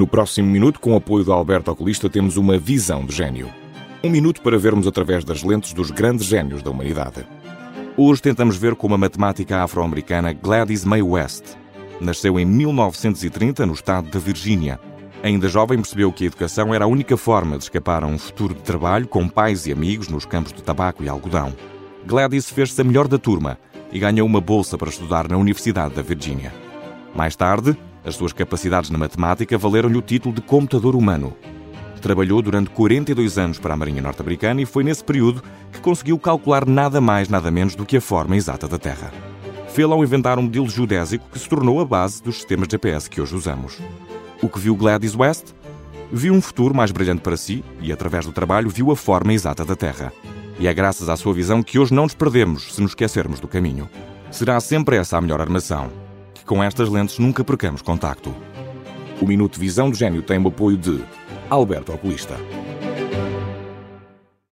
No próximo minuto, com o apoio do Alberto Oculista, temos uma visão de gênio. Um minuto para vermos através das lentes dos grandes gênios da humanidade. Hoje tentamos ver como a matemática afro-americana Gladys May West nasceu em 1930 no estado da Virgínia. Ainda jovem, percebeu que a educação era a única forma de escapar a um futuro de trabalho com pais e amigos nos campos de tabaco e algodão. Gladys fez-se a melhor da turma e ganhou uma bolsa para estudar na Universidade da Virgínia. Mais tarde, as suas capacidades na matemática valeram-lhe o título de computador humano. Trabalhou durante 42 anos para a Marinha Norte-Americana e foi nesse período que conseguiu calcular nada mais, nada menos do que a forma exata da Terra. Fê-lo ao inventar um modelo geodésico que se tornou a base dos sistemas GPS que hoje usamos. O que viu Gladys West? Viu um futuro mais brilhante para si e, através do trabalho, viu a forma exata da Terra. E é graças à sua visão que hoje não nos perdemos se nos esquecermos do caminho. Será sempre essa a melhor armação com estas lentes nunca percamos contacto. O Minuto Visão do Gênio tem o apoio de Alberto Oculista.